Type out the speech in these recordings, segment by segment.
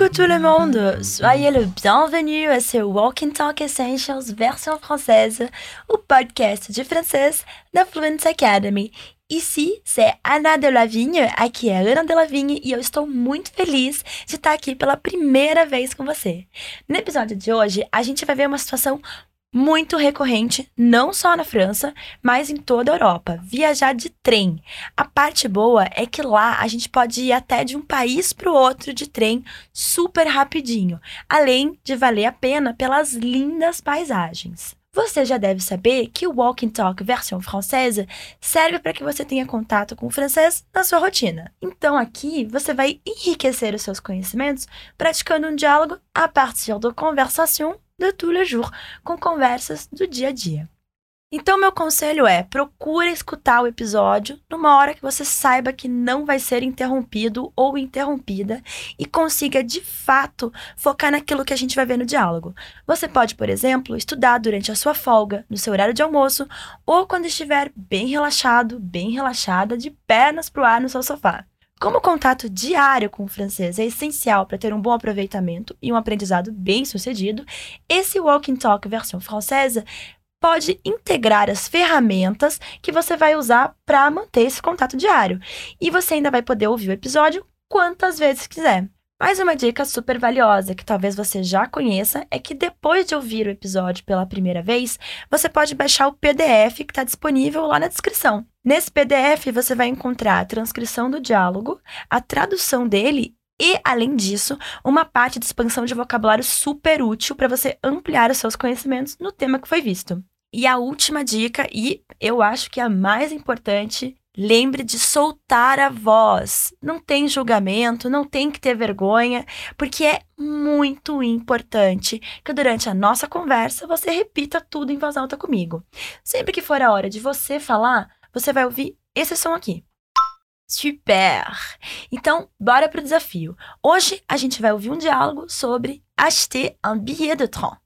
Coucou tout le monde, soyez le bienvenu à ce Walking Talk Essentials version française, o podcast de francês da Fluency Academy. Ici, c'est Ana Delavigne, aqui é Ana Delavigne e eu estou muito feliz de estar aqui pela primeira vez com você. No episódio de hoje, a gente vai ver uma situação muito recorrente, não só na França, mas em toda a Europa. Viajar de trem. A parte boa é que lá a gente pode ir até de um país para o outro de trem super rapidinho, além de valer a pena pelas lindas paisagens. Você já deve saber que o Walk and Talk versão francesa serve para que você tenha contato com o francês na sua rotina. Então aqui você vai enriquecer os seus conhecimentos praticando um diálogo a partir da conversation de tous les jours, com conversas do dia a dia. Então, meu conselho é: procure escutar o episódio numa hora que você saiba que não vai ser interrompido ou interrompida e consiga de fato focar naquilo que a gente vai ver no diálogo. Você pode, por exemplo, estudar durante a sua folga, no seu horário de almoço ou quando estiver bem relaxado, bem relaxada, de pernas pro ar no seu sofá. Como o contato diário com o francês é essencial para ter um bom aproveitamento e um aprendizado bem sucedido, esse Walking Talk versão francesa pode integrar as ferramentas que você vai usar para manter esse contato diário. E você ainda vai poder ouvir o episódio quantas vezes quiser. Mais uma dica super valiosa que talvez você já conheça é que depois de ouvir o episódio pela primeira vez, você pode baixar o PDF que está disponível lá na descrição. Nesse PDF você vai encontrar a transcrição do diálogo, a tradução dele e, além disso, uma parte de expansão de vocabulário super útil para você ampliar os seus conhecimentos no tema que foi visto. E a última dica, e eu acho que a mais importante, Lembre de soltar a voz. Não tem julgamento, não tem que ter vergonha, porque é muito importante que durante a nossa conversa você repita tudo em voz alta comigo. Sempre que for a hora de você falar, você vai ouvir esse som aqui. Super! Então, bora pro desafio. Hoje a gente vai ouvir um diálogo sobre acheter un billet de train.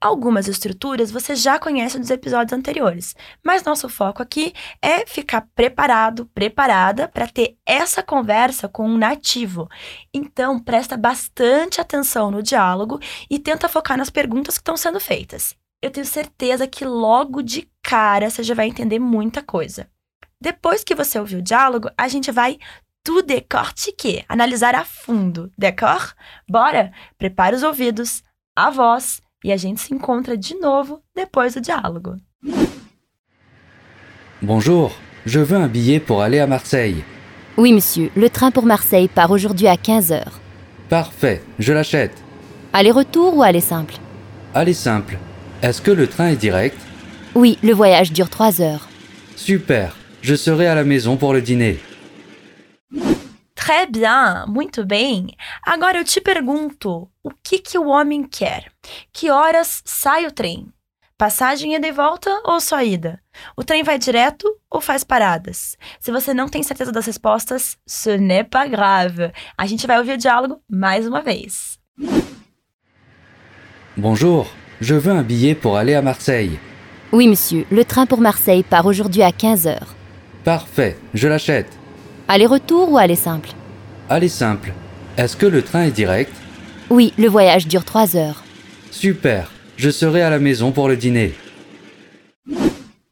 Algumas estruturas você já conhece dos episódios anteriores, mas nosso foco aqui é ficar preparado, preparada para ter essa conversa com um nativo. Então, presta bastante atenção no diálogo e tenta focar nas perguntas que estão sendo feitas. Eu tenho certeza que logo de cara você já vai entender muita coisa. Depois que você ouvir o diálogo, a gente vai tu décortiquer, analisar a fundo, d'accord? Bora? Prepare os ouvidos, a voz e a gente se encontra de novo depois do diálogo. Bonjour, je veux un billet pour aller à Marseille. Oui, monsieur, le train pour Marseille part aujourd'hui à 15 heures. Parfait, je l'achète. Aller-retour ou aller simple? Allez simple. Est-ce que le train est direct? Oui, le voyage dure 3 heures. Super, je serai à la maison pour le dîner. Très bien, muito bem. Agora eu te pergunto, o que que o homem quer? Que horas sai o trem? Passagem ida e volta ou só ida? O trem vai direto ou faz paradas? Se você não tem certeza das respostas, ce n'est pas grave. A gente vai ouvir o diálogo mais uma vez. Bonjour, je veux un billet pour aller à Marseille. Oui, monsieur, le train pour Marseille part aujourd'hui à 15 heures. Parfait, je l'achète. Aller-retour ou aller simple Allez simple. Est-ce que le train est direct Oui, le voyage dure 3 heures. Super, je serai à la maison pour le dîner.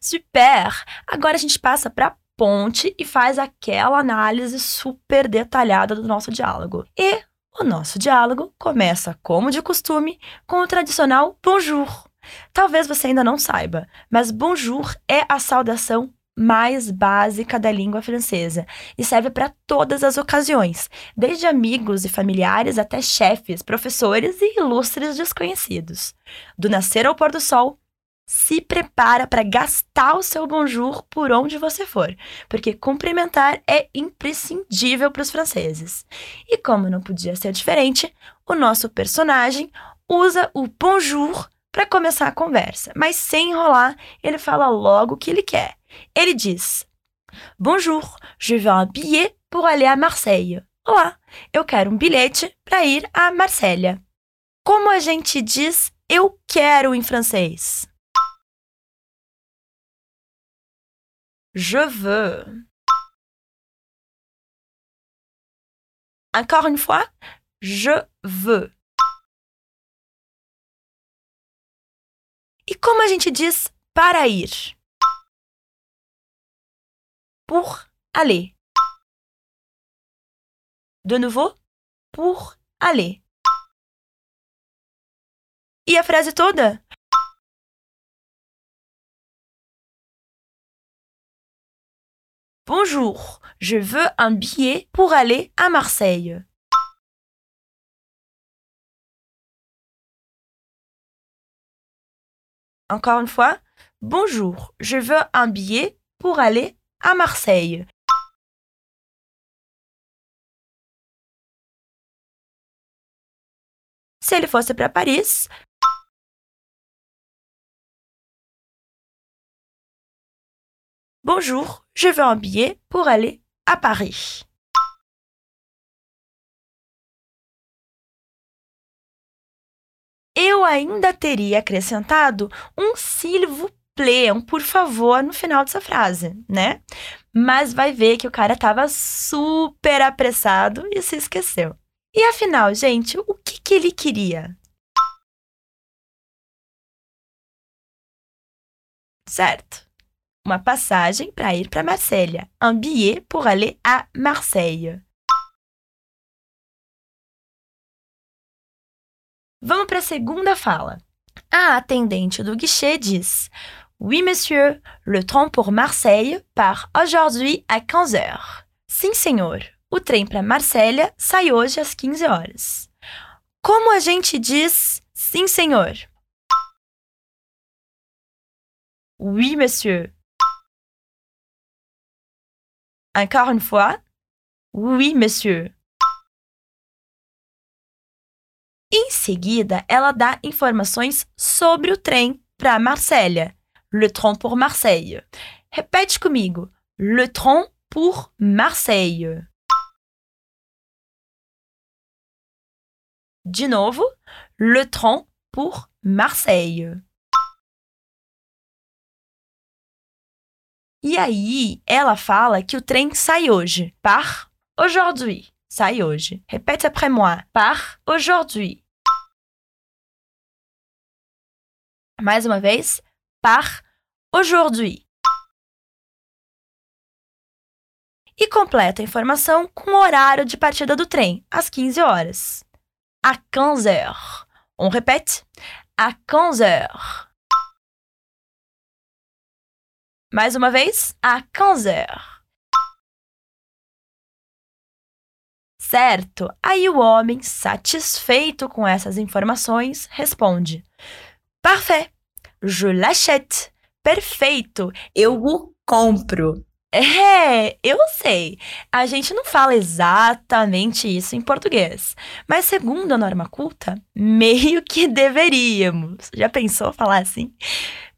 Super! Agora a gente passa para ponte e faz aquela análise super detalhada do nosso diálogo. E o nosso diálogo começa, como de costume, com o tradicional bonjour. Talvez você ainda não saiba, mas bonjour é a saudação mais básica da língua francesa e serve para todas as ocasiões, desde amigos e familiares até chefes, professores e ilustres desconhecidos. Do nascer ao pôr do sol, se prepara para gastar o seu bonjour por onde você for, porque cumprimentar é imprescindível para os franceses. E como não podia ser diferente, o nosso personagem usa o bonjour para começar a conversa, mas sem enrolar, ele fala logo o que ele quer. Ele diz: Bonjour, je veux un billet pour aller à Marseille. Olá, eu quero um bilhete para ir a Marselha. Como a gente diz eu quero em francês? Je veux. Encore une fois, je veux. E como a gente diz para ir? Pour aller. De nouveau, pour aller. E a frase toda? Bonjour, je veux un billet pour aller à Marseille. Encore une fois, bonjour, je veux un billet pour aller à Marseille. Se ele fosse para Paris, Bonjour, je veux un billet pour aller à Paris. Eu ainda teria acrescentado um s'il vous plaît, um por favor no final dessa frase, né? Mas vai ver que o cara estava super apressado e se esqueceu. E afinal, gente, o que, que ele queria? Certo uma passagem para ir para Marselha. Un billet pour aller à Marseille. Vamos para a segunda fala. A atendente do guichê diz: Oui, monsieur, le train pour Marseille part aujourd'hui à 15 heures. Sim, senhor. O trem para Marselha sai hoje às 15 horas. Como a gente diz sim, senhor? Oui, monsieur. Encore une fois, oui, monsieur. Em seguida, ela dá informações sobre o trem para Marselha. Le train pour Marseille. Repete comigo. Le train pour Marseille. De novo. Le train pour Marseille. E aí, ela fala que o trem sai hoje. Par aujourd'hui. Sai hoje. Repete après moi. Par aujourd'hui. Mais uma vez. Par aujourd'hui. E completa a informação com o horário de partida do trem, às 15 horas. À 15 heures. On répète. À 15 heures. Mais uma vez, à 15 heures. Certo. Aí o homem, satisfeito com essas informações, responde: Parfait. Je l'achète. Perfeito. Eu o compro. É, eu sei. A gente não fala exatamente isso em português, mas segundo a norma culta, meio que deveríamos. Já pensou falar assim?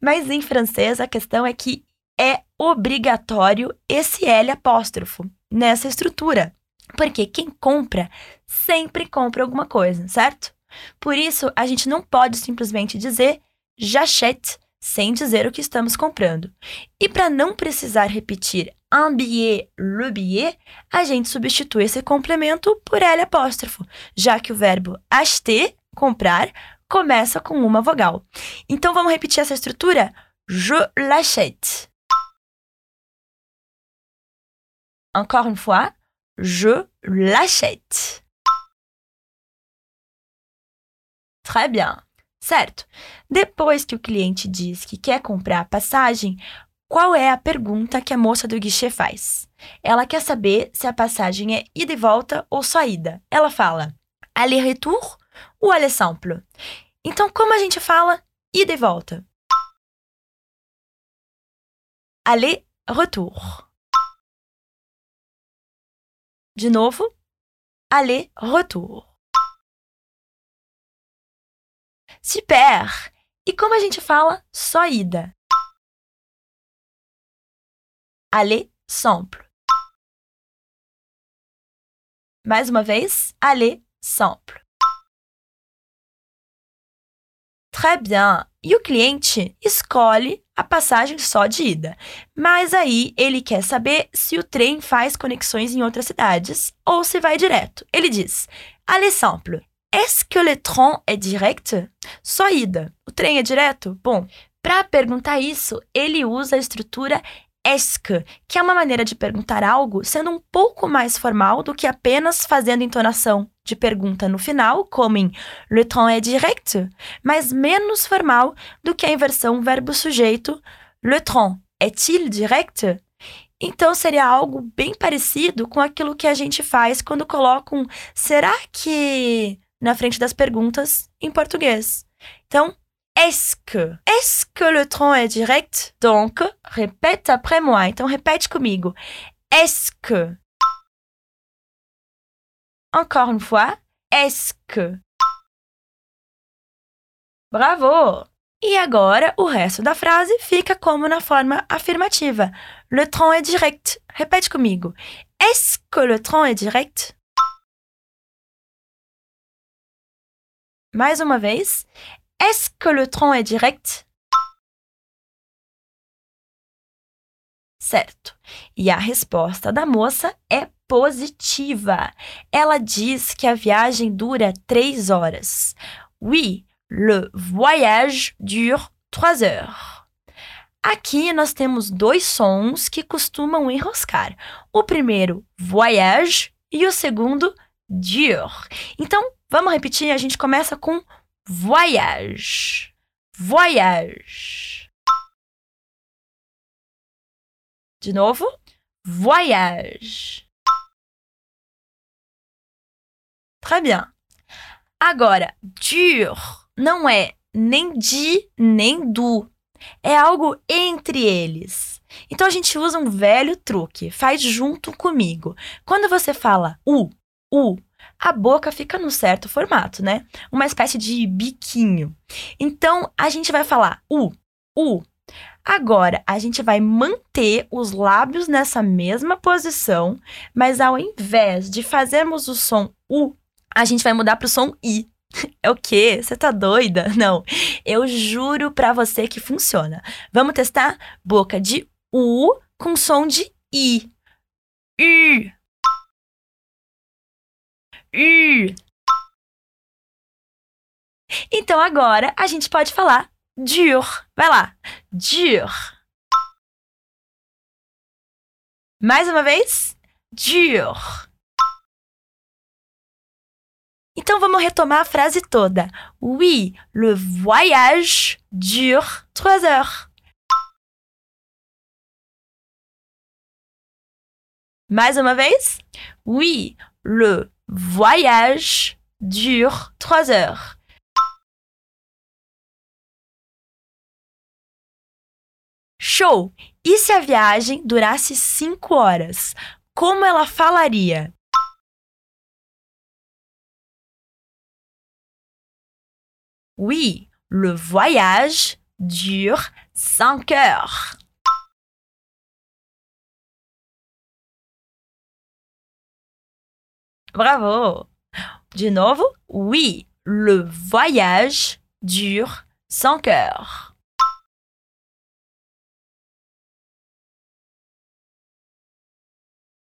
Mas em francês a questão é que é obrigatório esse L apóstrofo nessa estrutura. Porque quem compra sempre compra alguma coisa, certo? Por isso, a gente não pode simplesmente dizer j'achète sem dizer o que estamos comprando. E para não precisar repetir un billet, le billet, a gente substitui esse complemento por L apóstrofo, já que o verbo acheter, comprar, começa com uma vogal. Então vamos repetir essa estrutura? Je l'achète. Encore une fois, je l'achète. Très bien. Certo. Depois que o cliente diz que quer comprar a passagem, qual é a pergunta que a moça do guichê faz? Ela quer saber se a passagem é ida e volta ou só ida. Ela fala aller-retour ou aller simple. Então, como a gente fala ida e volta? Aller-retour. De novo, aller, Super! E como a gente fala só ida? Aller simple. Mais uma vez, aller simple. Très bien! E o cliente escolhe a passagem só de ida. Mas aí ele quer saber se o trem faz conexões em outras cidades ou se vai direto. Ele diz: Allez simple. Est-ce que le train est direct? Só ida. O trem é direto? Bom, para perguntar isso, ele usa a estrutura est-ce, que é uma maneira de perguntar algo sendo um pouco mais formal do que apenas fazendo entonação de pergunta no final, como em le train est direct, mas menos formal do que a inversão verbo-sujeito le train est-il direct? Então seria algo bem parecido com aquilo que a gente faz quando coloca um será que na frente das perguntas em português. Então, est-ce que? Est-ce que le train est direct? Donc, répète après moi. Então, répète comigo. Est-ce que? Encore une fois. Est-ce que? Bravo! E agora, o resto da frase fica como na forma afirmativa. Le train est direct. Repete comigo. Est-ce que le train est direct? Mais uma vez. Est-ce que le train est direct? Certo. E a resposta da moça é positiva. Ela diz que a viagem dura três horas. Oui, le voyage dure trois heures. Aqui nós temos dois sons que costumam enroscar. O primeiro, voyage, e o segundo, dure. Então, vamos repetir, a gente começa com voyage. Voyage. De novo, voyage. Très bien. Agora, dur não é nem de nem do. É algo entre eles. Então a gente usa um velho truque. Faz junto comigo. Quando você fala u, u, a boca fica num certo formato, né? Uma espécie de biquinho. Então a gente vai falar u, u. Agora a gente vai manter os lábios nessa mesma posição, mas ao invés de fazermos o som u, a gente vai mudar para o som i. É o quê? Você tá doida? Não. Eu juro pra você que funciona. Vamos testar? Boca de U com som de I. U. U. Então agora a gente pode falar dur. Vai lá. Dur. Mais uma vez. Dur. Então vamos retomar a frase toda. Oui, le voyage dure trois heures. Mais uma vez. Oui, le voyage dure trois heures. Show! E se a viagem durasse cinco horas? Como ela falaria? Oui, le voyage dure 5 heures. Bravo. De novo, oui, le voyage dure 5 heures.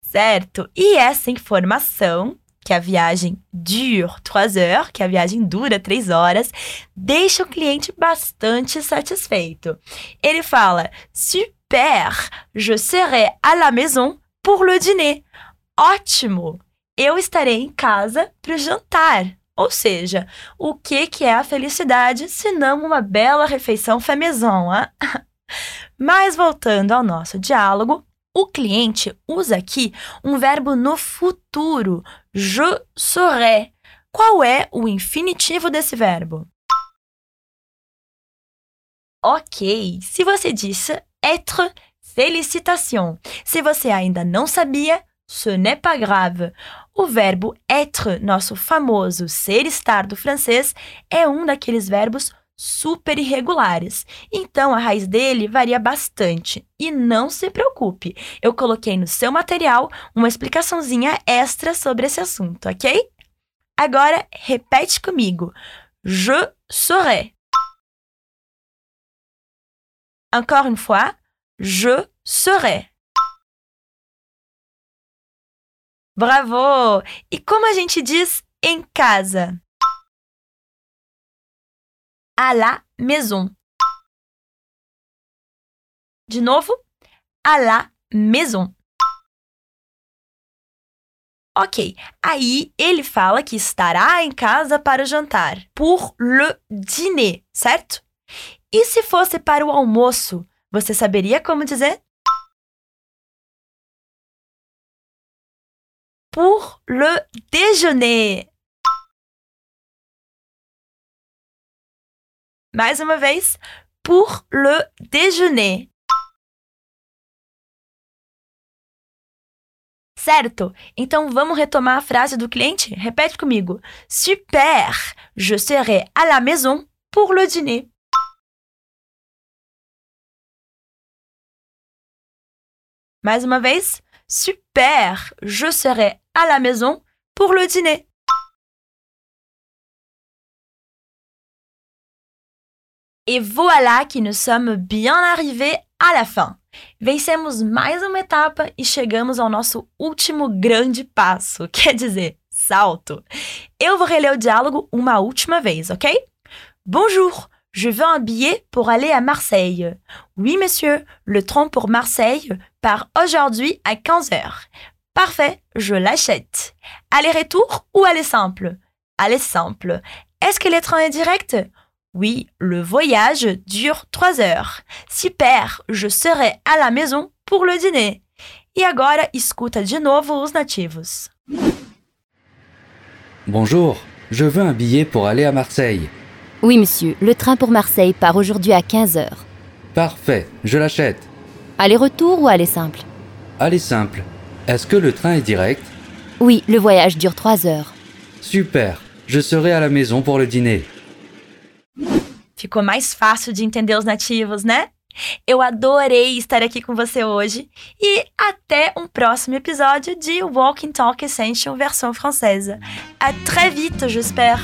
Certo. E essa informação que a viagem dure 3 heures, que a viagem dura 3 horas, deixa o cliente bastante satisfeito. Ele fala: Super, je serai à la maison pour le dîner. Ótimo! Eu estarei em casa para jantar. Ou seja, o que, que é a felicidade se não uma bela refeição maison, hein? Mas voltando ao nosso diálogo, o cliente usa aqui um verbo no futuro, je serai. Qual é o infinitivo desse verbo? Ok, se você disse être, félicitations. Se você ainda não sabia, ce n'est pas grave. O verbo être, nosso famoso ser estar do francês, é um daqueles verbos super irregulares. Então a raiz dele varia bastante. E não se preocupe, eu coloquei no seu material uma explicaçãozinha extra sobre esse assunto, ok? Agora repete comigo. Je serai. Encore une fois, je serai. Bravo! E como a gente diz em casa? À la maison. De novo, à la maison. Ok, aí ele fala que estará em casa para jantar, pour le dîner, certo? E se fosse para o almoço, você saberia como dizer? Pour le déjeuner. Mais uma vez, pour le déjeuner. Certo? Então vamos retomar a frase do cliente? Repete comigo. Super! Je serai à la maison pour le dîner. Mais uma vez. Super! Je serai à la maison pour le dîner. Et voilà que nous sommes bien arrivés à la fin. Vencemos mais uma etapa e chegamos ao nosso último grande passo, quer dizer, salto. Eu vou reler o diálogo uma última vez, ok? Bonjour, je veux un billet pour aller à Marseille. Oui, monsieur, le train pour Marseille part aujourd'hui à 15 heures. Parfait, je l'achète. Aller-retour ou aller simple? Aller simple. Est-ce que le train est direct Oui, le voyage dure 3 heures. Super, je serai à la maison pour le dîner. E agora escuta de novo os nativos. Bonjour, je veux un billet pour aller à Marseille. Oui, monsieur, le train pour Marseille part aujourd'hui à 15 heures. Parfait, je l'achète. Aller-retour ou aller simple? Allez simple. Est-ce que le train est direct? Oui, le voyage dure 3 heures. Super, je serai à la maison pour le dîner. Ficou mais fácil de entender os nativos, né? Eu adorei estar aqui com você hoje e até um próximo episódio de Walking Talk Essential versão francesa. À très vite, j'espère!